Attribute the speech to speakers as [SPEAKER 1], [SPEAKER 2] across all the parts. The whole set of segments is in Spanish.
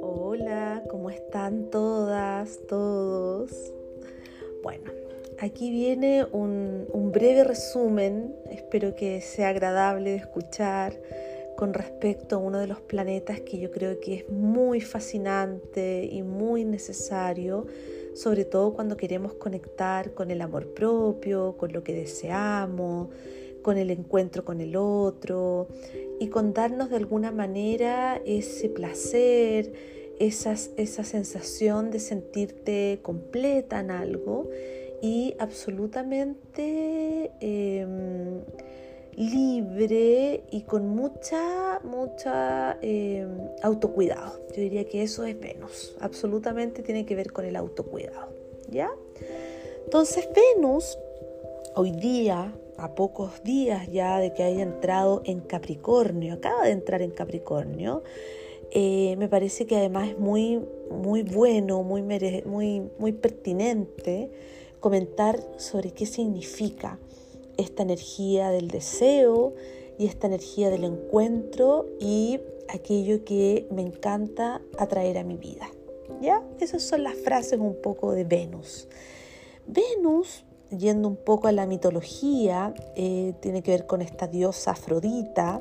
[SPEAKER 1] Hola, ¿cómo están todas, todos? Bueno, aquí viene un, un breve resumen, espero que sea agradable de escuchar con respecto a uno de los planetas que yo creo que es muy fascinante y muy necesario, sobre todo cuando queremos conectar con el amor propio, con lo que deseamos, con el encuentro con el otro y con darnos de alguna manera ese placer, esa sensación de sentirte completa en algo y absolutamente... Em, libre y con mucha, mucha eh, autocuidado. Yo diría que eso es Venus, absolutamente tiene que ver con el autocuidado, ¿ya? Entonces Venus, hoy día, a pocos días ya de que haya entrado en Capricornio, acaba de entrar en Capricornio, eh, me parece que además es muy, muy bueno, muy, muy, muy pertinente comentar sobre qué significa esta energía del deseo y esta energía del encuentro y aquello que me encanta atraer a mi vida. ¿Ya? Esas son las frases un poco de Venus. Venus, yendo un poco a la mitología, eh, tiene que ver con esta diosa Afrodita.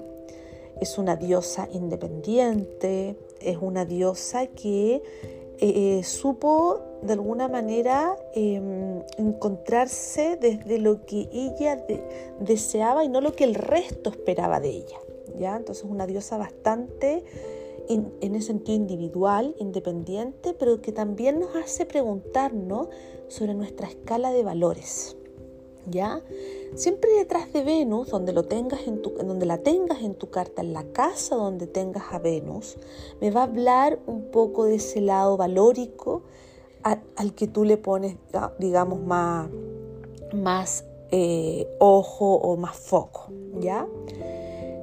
[SPEAKER 1] Es una diosa independiente, es una diosa que eh, supo de alguna manera em, encontrarse desde lo que ella deseaba y no lo que el resto esperaba de ella. ¿ya? Entonces una diosa bastante en ese sentido individual, independiente, pero que también nos hace preguntarnos sobre nuestra escala de valores. ¿Ya? Siempre detrás de Venus, donde, lo tengas en tu, donde la tengas en tu carta, en la casa donde tengas a Venus, me va a hablar un poco de ese lado valórico al que tú le pones, digamos, más, más eh, ojo o más foco. ¿Ya?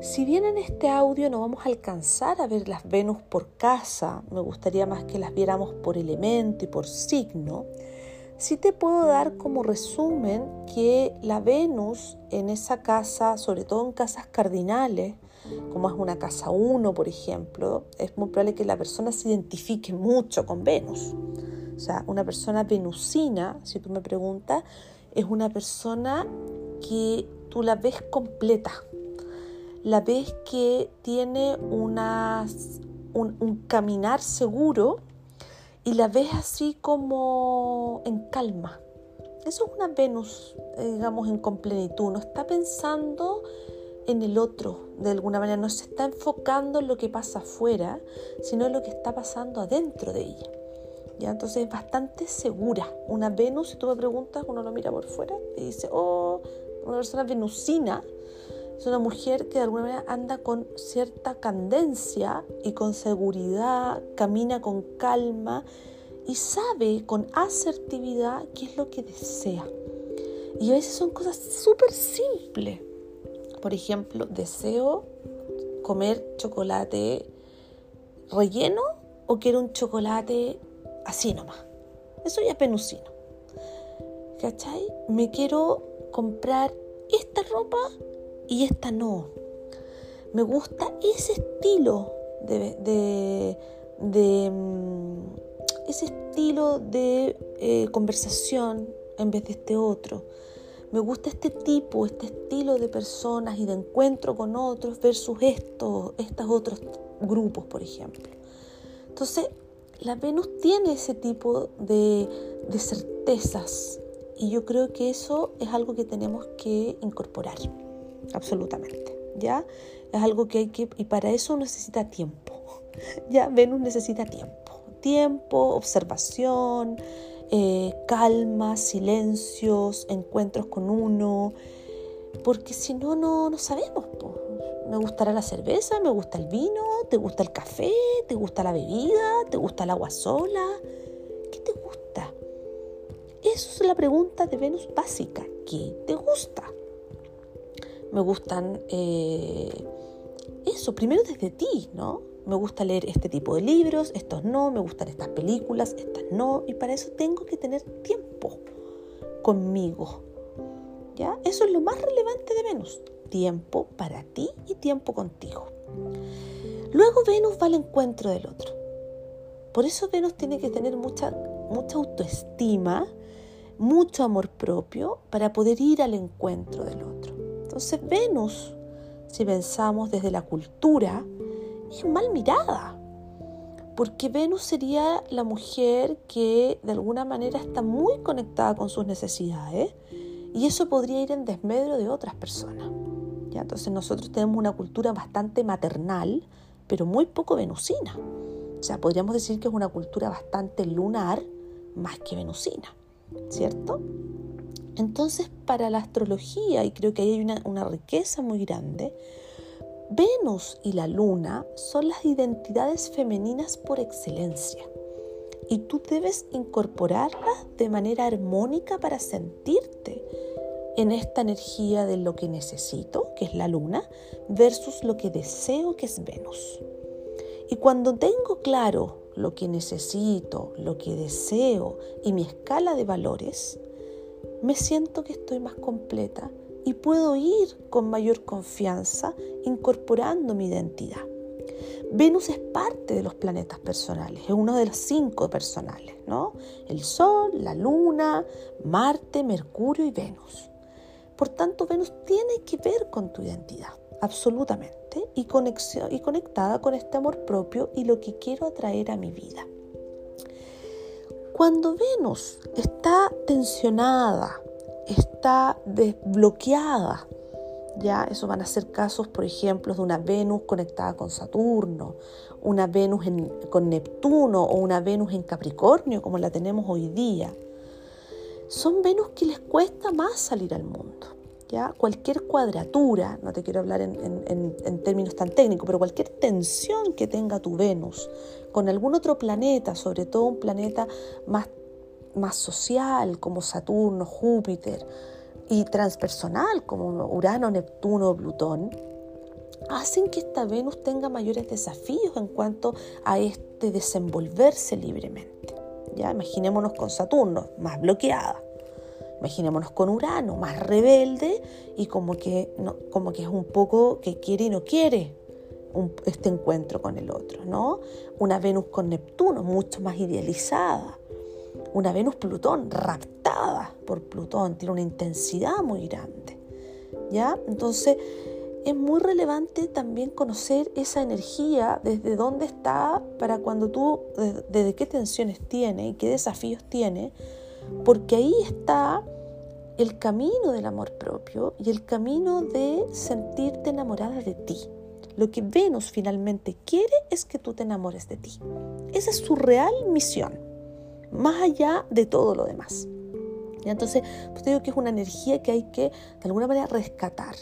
[SPEAKER 1] Si bien en este audio no vamos a alcanzar a ver las Venus por casa, me gustaría más que las viéramos por elemento y por signo, Sí te puedo dar como resumen que la Venus en esa casa, sobre todo en casas cardinales, como es una casa 1, por ejemplo, es muy probable que la persona se identifique mucho con Venus. O sea, una persona venusina, si tú me preguntas, es una persona que tú la ves completa. La ves que tiene una, un, un caminar seguro y la ves así como en calma. Eso es una Venus, eh, digamos, en completitud. No está pensando en el otro de alguna manera, no se está enfocando en lo que pasa afuera, sino en lo que está pasando adentro de ella. ¿Ya? Entonces es bastante segura. Una Venus, si tú me preguntas, uno lo mira por fuera y dice, oh, una persona venusina es una mujer que de alguna manera anda con cierta candencia y con seguridad, camina con calma y sabe con asertividad qué es lo que desea. Y a veces son cosas súper simples. Por ejemplo, deseo comer chocolate relleno o quiero un chocolate así nomás. Eso ya es penusino. ¿Cachai? Me quiero comprar esta ropa y esta no. Me gusta ese estilo de, de, mm, ese estilo de eh, conversación en vez de este otro. Me gusta este tipo, este estilo de personas y de encuentro con otros versus estos, estos otros grupos, por ejemplo. Entonces, la Venus tiene ese tipo de, de certezas y yo creo que eso es algo que tenemos que incorporar absolutamente. ¿Ya? Es algo que hay que, y para eso necesita tiempo. Ya, Venus necesita tiempo. Tiempo, observación, eh, calma, silencios, encuentros con uno, porque si no, no, no sabemos. Me gustará la cerveza, me gusta el vino, te gusta el café, te gusta la bebida, te gusta el agua sola. ¿Qué te gusta? Eso es la pregunta de Venus básica. ¿Qué te gusta? Me gustan eh, eso, primero desde ti, ¿no? Me gusta leer este tipo de libros, estos no, me gustan estas películas, estas no, y para eso tengo que tener tiempo conmigo. ¿Ya? Eso es lo más relevante de Venus, tiempo para ti y tiempo contigo. Luego Venus va al encuentro del otro. Por eso Venus tiene que tener mucha, mucha autoestima, mucho amor propio para poder ir al encuentro del otro. Entonces Venus, si pensamos desde la cultura, es mal mirada, porque Venus sería la mujer que de alguna manera está muy conectada con sus necesidades y eso podría ir en desmedro de otras personas. ¿ya? Entonces nosotros tenemos una cultura bastante maternal, pero muy poco venusina. O sea, podríamos decir que es una cultura bastante lunar más que venusina, ¿cierto? Entonces, para la astrología, y creo que ahí hay una, una riqueza muy grande, Venus y la Luna son las identidades femeninas por excelencia y tú debes incorporarlas de manera armónica para sentirte en esta energía de lo que necesito, que es la luna, versus lo que deseo, que es Venus. Y cuando tengo claro lo que necesito, lo que deseo y mi escala de valores, me siento que estoy más completa y puedo ir con mayor confianza incorporando mi identidad. Venus es parte de los planetas personales, es uno de los cinco personales, ¿no? El Sol, la Luna, Marte, Mercurio y Venus. Por tanto, Venus tiene que ver con tu identidad, absolutamente, y, conexión, y conectada con este amor propio y lo que quiero atraer a mi vida. Cuando Venus está tensionada, está desbloqueada, ya eso van a ser casos, por ejemplo, de una Venus conectada con Saturno, una Venus con Neptuno o una Venus en Capricornio, como la tenemos hoy día son Venus que les cuesta más salir al mundo. ¿Ya? Cualquier cuadratura, no te quiero hablar en, términos tan técnicos, pero cualquier tensión que tenga tu Venus con algún otro planeta, sobre todo un planeta más, más social como Saturno, Júpiter, y transpersonal como Urano, Neptuno Plutón, hacen que esta Venus tenga mayores desafíos en cuanto a este desenvolverse libremente. Ya imaginémonos con Saturno, más bloqueada. Imaginémonos con Urano, más rebelde y como que, como que es un poco que quiere y no quiere este encuentro con el otro, ¿no? Una Venus con Neptuno, mucho más idealizada. Una Venus Plutón, raptada por Plutón, tiene una intensidad muy grande. ¿Ya? Entonces, es muy relevante también conocer esa energía, desde dónde está, para cuando tú, desde qué tensiones tiene y qué desafíos tiene, porque ahí está el camino del amor propio y el camino de sentirte enamorada de ti. Lo que Venus finalmente quiere es que tú te enamores de ti. Esa es su real misión, más allá de todo lo demás. Y entonces, pues te digo que es una energía que hay que de alguna manera rescatar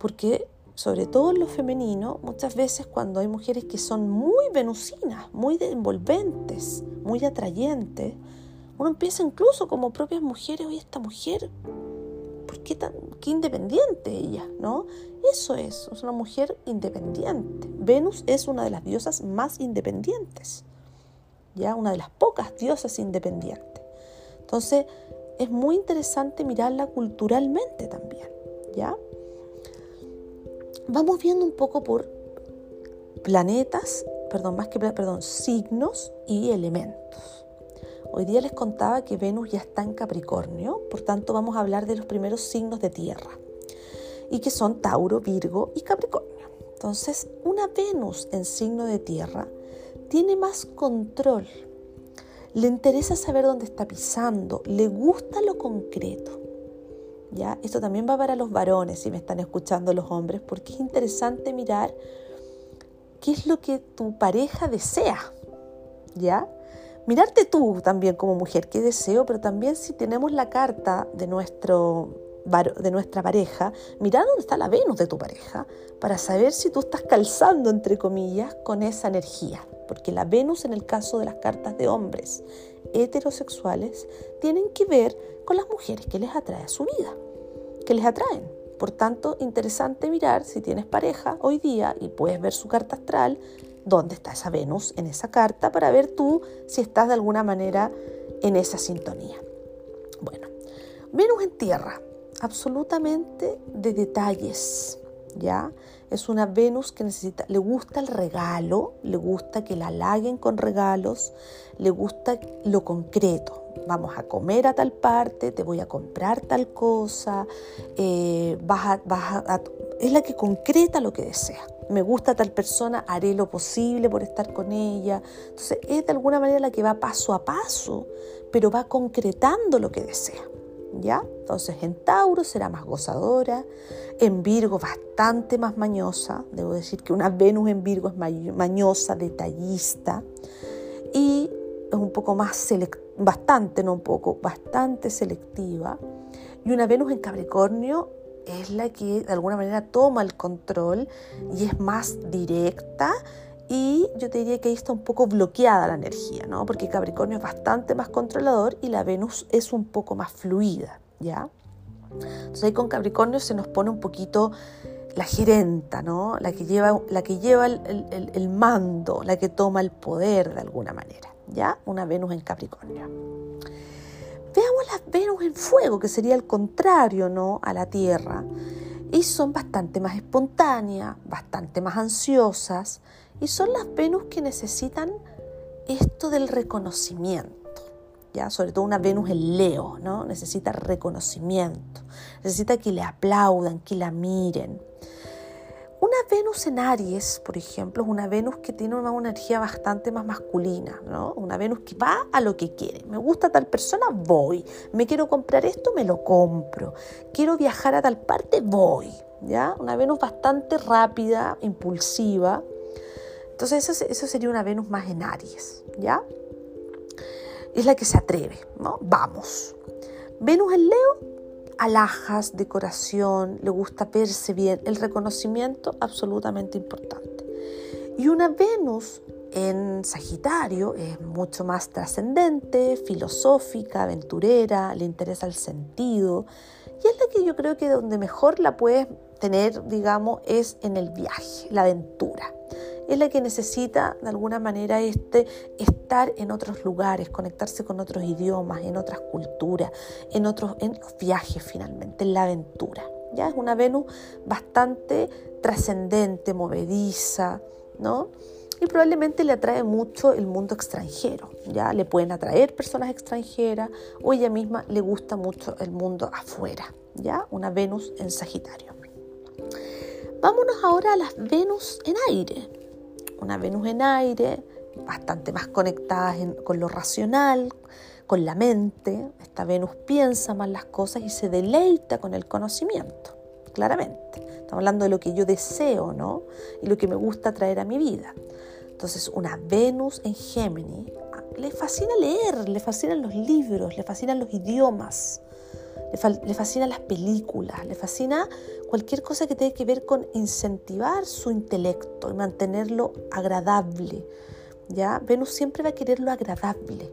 [SPEAKER 1] porque sobre todo en lo femenino, muchas veces cuando hay mujeres que son muy venusinas, muy envolventes, muy atrayentes, uno empieza incluso como propias mujeres, oye, esta mujer, ¿por qué tan qué independiente ella? ¿No? Eso es, es una mujer independiente. Venus es una de las diosas más independientes, ya una de las pocas diosas independientes. Entonces, es muy interesante mirarla culturalmente también, ¿ya? vamos viendo un poco por planetas, perdón, más que perdón, signos y elementos. Hoy día les contaba que Venus ya está en Capricornio, por tanto vamos a hablar de los primeros signos de tierra, y que son Tauro, Virgo y Capricornio. Entonces, una Venus en signo de tierra tiene más control, le interesa saber dónde está pisando, le gusta lo concreto. ¿ya? Esto también va para los varones, si me están escuchando los hombres, porque es interesante mirar qué es lo que tu pareja desea, ¿ya? Mirarte tú también como mujer, qué deseo, pero también si tenemos la carta de, nuestro, de nuestra pareja, mirar dónde está la Venus de tu pareja, para saber si tú estás calzando, entre comillas, con esa energía. Porque la Venus en el caso de las cartas de hombres heterosexuales tienen que ver con las mujeres que les atrae a su vida, que les atraen. Por tanto, interesante mirar si tienes pareja hoy día y puedes ver su carta astral, dónde está esa Venus en esa carta para ver tú si estás de alguna manera en esa sintonía. Bueno, Venus en tierra. absolutamente de detalles, ¿ya? Es una Venus que necesita, le gusta el regalo, le gusta que la halaguen con regalos, le gusta lo concreto. Vamos a comer a tal parte, te voy a comprar tal cosa, eh, es la que concreta lo que desea. Me gusta tal persona, haré lo posible por estar con ella. Entonces es de alguna manera la que va paso a paso, pero va concretando lo que desea. ¿ya? Entonces en Tauro será más gozadora, en Virgo bastante más mañosa, debo decir que una Venus en Virgo es mañosa, detallista y es un poco más bastante, no un poco, bastante selectiva. Y una Venus en Capricornio es la que de alguna manera toma el control y es más directa y yo te diría que ahí está un poco bloqueada la energía, ¿no? Porque Capricornio es bastante más controlador y la Venus es un poco más fluida, ¿ya? Entonces ahí con Capricornio se nos pone un poquito la gerenta, ¿no? La que lleva, la que lleva el, el mando, la que toma el poder de alguna manera, ¿ya? Una Venus en Capricornio. Las Venus en fuego, que sería el contrario, ¿no? A la Tierra. Y son bastante más espontáneas, bastante más ansiosas, y son las Venus que necesitan esto del reconocimiento. ¿ya? Sobre todo una Venus en Leo, ¿no? Necesita reconocimiento, necesita que le aplaudan, que la miren. Venus en Aries, por ejemplo, es una Venus que tiene una energía bastante más masculina, ¿no? Una Venus que va a lo que quiere. Me gusta tal persona, voy. Me quiero comprar esto, me lo compro. Quiero viajar a tal parte, voy. ¿Ya? Una Venus bastante rápida, impulsiva, entonces eso, sería una Venus más en Aries, ¿ya? Es la que se atreve, ¿no? Vamos. Venus en Leo, alhajas, decoración, le gusta verse bien, el reconocimiento absolutamente importante. Y una Venus en Sagitario es mucho más trascendente, filosófica, aventurera, le interesa el sentido. Y es la que yo creo que donde mejor la puedes tener, digamos, es en el viaje, la aventura es la que necesita de alguna manera este, estar en otros lugares, conectarse con otros idiomas, en otras culturas, en otros en viajes finalmente, en la aventura. Ya es una Venus bastante trascendente, movediza, ¿no? Y probablemente le atrae mucho el mundo extranjero, ya le pueden atraer personas extranjeras o ella misma le gusta mucho el mundo afuera, ya una Venus en Sagitario. Vámonos ahora a las Venus en aire una Venus en aire, bastante más conectada con lo racional, con la mente. Esta Venus piensa más las cosas y se deleita con el conocimiento, claramente. Estamos hablando de lo que yo deseo, ¿no? Y lo que me gusta traer a mi vida. Entonces, una Venus en Géminis le fascina leer, le fascinan los libros, le fascinan los idiomas, le, fascinan las películas, le fascina cualquier cosa que tenga que ver con incentivar su intelecto y mantenerlo agradable. ¿ya? Venus siempre va a querer lo agradable.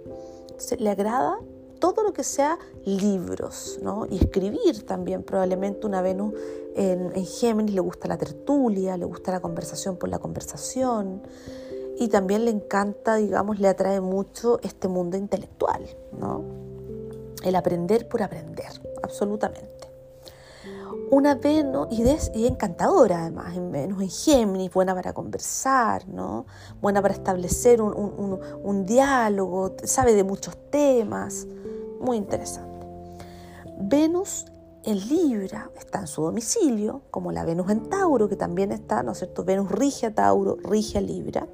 [SPEAKER 1] le agrada todo lo que sea libros, ¿no? Y escribir también, probablemente una Venus en, en, Géminis le gusta la tertulia, le gusta la conversación por la conversación y también le encanta, digamos, le atrae mucho este mundo intelectual, ¿no? El aprender por aprender, absolutamente. Una Venus, y, es encantadora además, en Venus, en Géminis, buena para conversar, ¿no? buena para establecer un, diálogo, sabe de muchos temas, muy interesante. Venus en Libra está en su domicilio, como la Venus en Tauro, que también está, ¿no es cierto? Venus rige a Tauro, rige a Libra.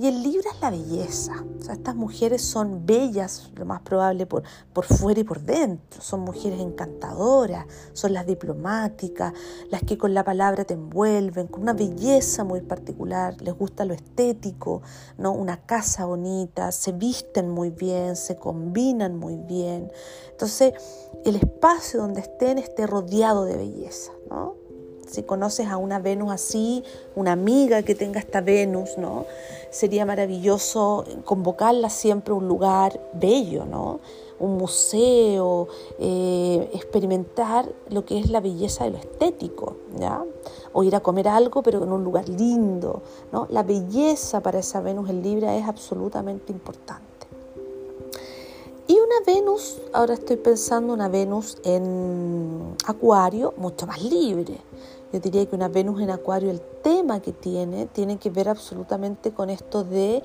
[SPEAKER 1] Y el libro es la belleza. O sea, estas mujeres son bellas, lo más probable, por, por fuera y por dentro. Son mujeres encantadoras, son las diplomáticas, las que con la palabra te envuelven, con una belleza muy particular. Les gusta lo estético, ¿no? Una casa bonita, se visten muy bien, se combinan muy bien. Entonces, el espacio donde estén esté rodeado de belleza, ¿no? Si conoces a una Venus así, una amiga que tenga esta Venus, ¿no? Sería maravilloso convocarla siempre a un lugar bello, ¿no? Un museo, eh, experimentar lo que es la belleza de lo estético, ¿ya? O ir a comer algo, pero en un lugar lindo, ¿no? La belleza para esa Venus en Libra es absolutamente importante. Y una Venus, ahora estoy pensando una Venus en Acuario mucho más libre. Yo diría que una Venus en Acuario, el tema que tiene, tiene que ver absolutamente con esto de,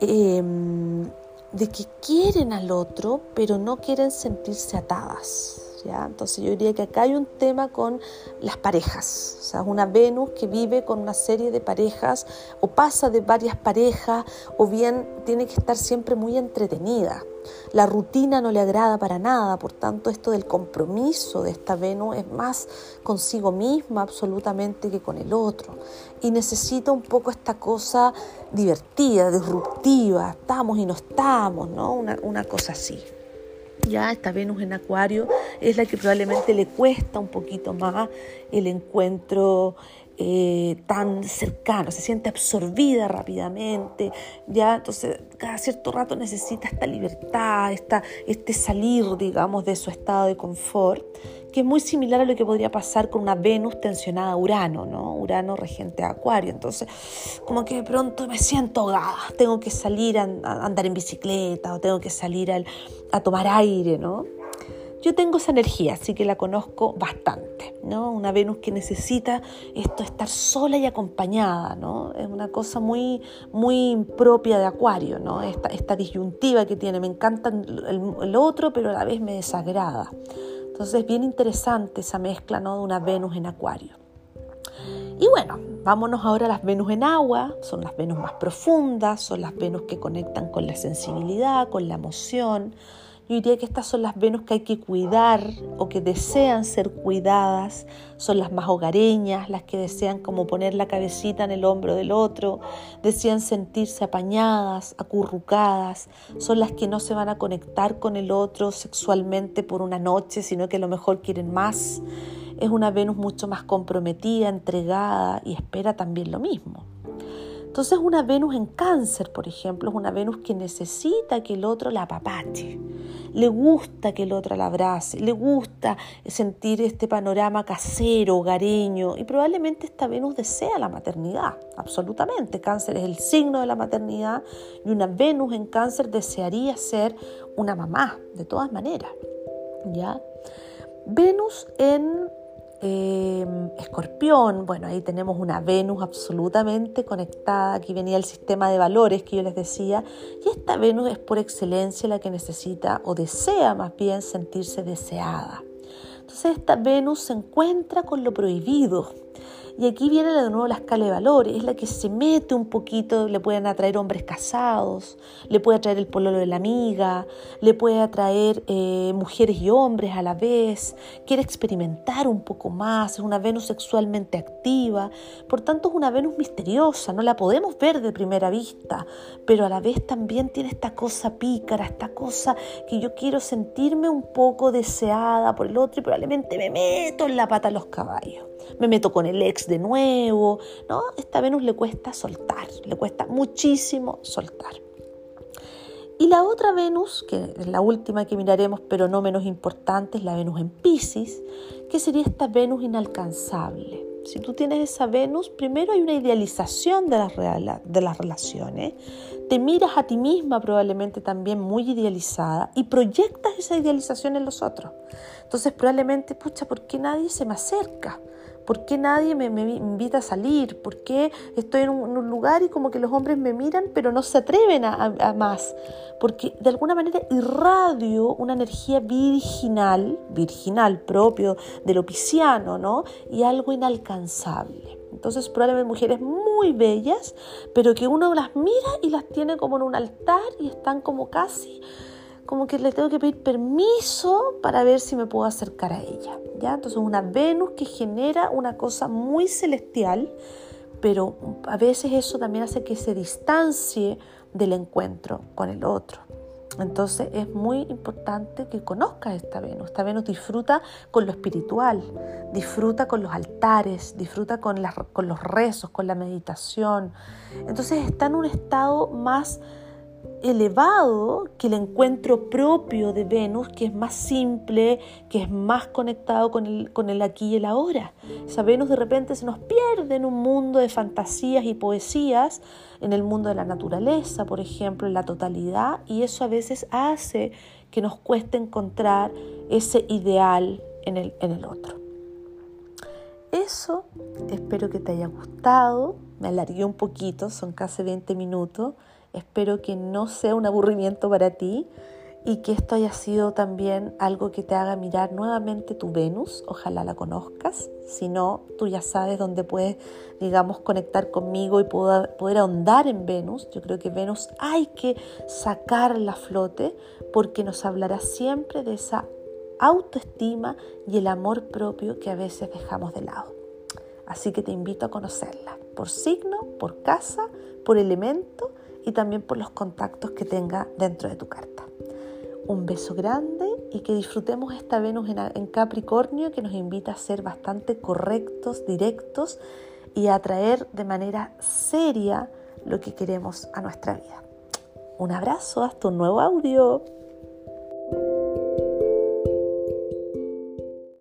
[SPEAKER 1] em, de que quieren al otro, pero no quieren sentirse atadas. Entonces yo diría que acá hay un tema con las parejas, o sea, una Venus que vive con una serie de parejas o pasa de varias parejas o bien tiene que estar siempre muy entretenida. La rutina no le agrada para nada, por tanto esto del compromiso de esta Venus es más consigo misma absolutamente que con el otro. Y necesita un poco esta cosa divertida, disruptiva, estamos y no estamos, ¿no? Una, una cosa así ya esta Venus en Acuario es la que probablemente le cuesta un poquito más el encuentro eh, tan cercano, se siente absorbida rápidamente, ya entonces cada cierto rato necesita esta libertad, esta, este salir, digamos, de su estado de confort, que es muy similar a lo que podría pasar con una Venus tensionada a Urano, ¿no? Urano regente de Acuario, entonces como que de pronto me siento ahogada, tengo que salir a, andar en bicicleta o tengo que salir a tomar aire, ¿no? Yo tengo esa energía, así que la conozco bastante, ¿no? Una Venus que necesita esto, estar sola y acompañada, ¿no? Es una cosa muy, muy propia de Acuario, ¿no? Esta, disyuntiva que tiene, me encanta el, otro, pero a la vez me desagrada. Entonces es bien interesante esa mezcla, ¿no? De una Venus en Acuario. Y bueno, vámonos ahora a las Venus en agua, son las Venus más profundas, son las Venus que conectan con la sensibilidad, con la emoción, yo diría que estas son las Venus que hay que cuidar o que desean ser cuidadas, son las más hogareñas, las que desean como poner la cabecita en el hombro del otro, desean sentirse apañadas, acurrucadas, son las que no se van a conectar con el otro sexualmente por una noche, sino que a lo mejor quieren más. Es una Venus mucho más comprometida, entregada y espera también lo mismo. Entonces una Venus en cáncer, por ejemplo, es una Venus que necesita que el otro la apapache, le gusta que el otro la abrace, le gusta sentir este panorama casero, hogareño y probablemente esta Venus desea la maternidad, absolutamente. Cáncer es el signo de la maternidad y una Venus en cáncer desearía ser una mamá, de todas maneras. ¿Ya? Venus en Em, escorpión, bueno, ahí tenemos una Venus absolutamente conectada, aquí venía el sistema de valores que yo les decía, y esta Venus es por excelencia la que necesita o desea más bien sentirse deseada. Entonces esta Venus se encuentra con lo prohibido, y aquí viene de nuevo la escala de valores, es la que se mete un poquito, le pueden atraer hombres casados, le puede atraer el pololo de la amiga, le puede atraer eh, mujeres y hombres a la vez, quiere experimentar un poco más, es una Venus sexualmente activa, por tanto es una Venus misteriosa, no la podemos ver de primera vista, pero a la vez también tiene esta cosa pícara, esta cosa que yo quiero sentirme un poco deseada por el otro y probablemente me meto en la pata a los caballos me meto con el ex de nuevo, ¿no? Esta Venus le cuesta soltar, le cuesta muchísimo soltar. Y la otra Venus, que es la última que miraremos, pero no menos importante, es la Venus en Pisces, que sería esta Venus inalcanzable. Si tú tienes esa Venus, primero hay una idealización de las, de las relaciones, te miras a ti misma probablemente también muy idealizada y proyectas esa idealización en los otros. Entonces probablemente, pucha, ¿por qué nadie se me acerca? ¿Por qué nadie me, invita a salir? ¿Por qué estoy en un, lugar y como que los hombres me miran pero no se atreven a, más? Porque de alguna manera irradio una energía virginal, virginal propio de lo pisciano, ¿no? Y algo inalcanzable. Entonces probablemente mujeres muy bellas, pero que uno las mira y las tiene como en un altar y están como casi como que le tengo que pedir permiso para ver si me puedo acercar a ella. ¿ya? Entonces una Venus que genera una cosa muy celestial, pero a veces eso también hace que se distancie del encuentro con el otro. Entonces es muy importante que conozcas esta Venus. Esta Venus disfruta con lo espiritual, disfruta con los altares, disfruta con, con los rezos, con la meditación. Entonces está en un estado más elevado que el encuentro propio de Venus, que es más simple, que es más conectado con el, con el aquí y el ahora. Esa Venus de repente se nos pierde en un mundo de fantasías y poesías, en el mundo de la naturaleza, por ejemplo, en la totalidad, y eso a veces hace que nos cueste encontrar ese ideal en el, en el otro. Eso espero que te haya gustado. Me alargué un poquito, son casi 20 minutos. Espero que no sea un aburrimiento para ti y que esto haya sido también algo que te haga mirar nuevamente tu Venus. Ojalá la conozcas. Si no, tú ya sabes dónde puedes, digamos, conectar conmigo y poder, poder ahondar en Venus. Yo creo que Venus hay que sacarla a flote porque nos hablará siempre de esa autoestima y el amor propio que a veces dejamos de lado. Así que te invito a conocerla por signo, por casa, por elemento y también por los contactos que tenga dentro de tu carta. Un beso grande y que disfrutemos esta Venus en Capricornio que nos invita a ser bastante correctos, directos y a atraer de manera seria lo que queremos a nuestra vida. Un abrazo, hasta un nuevo audio.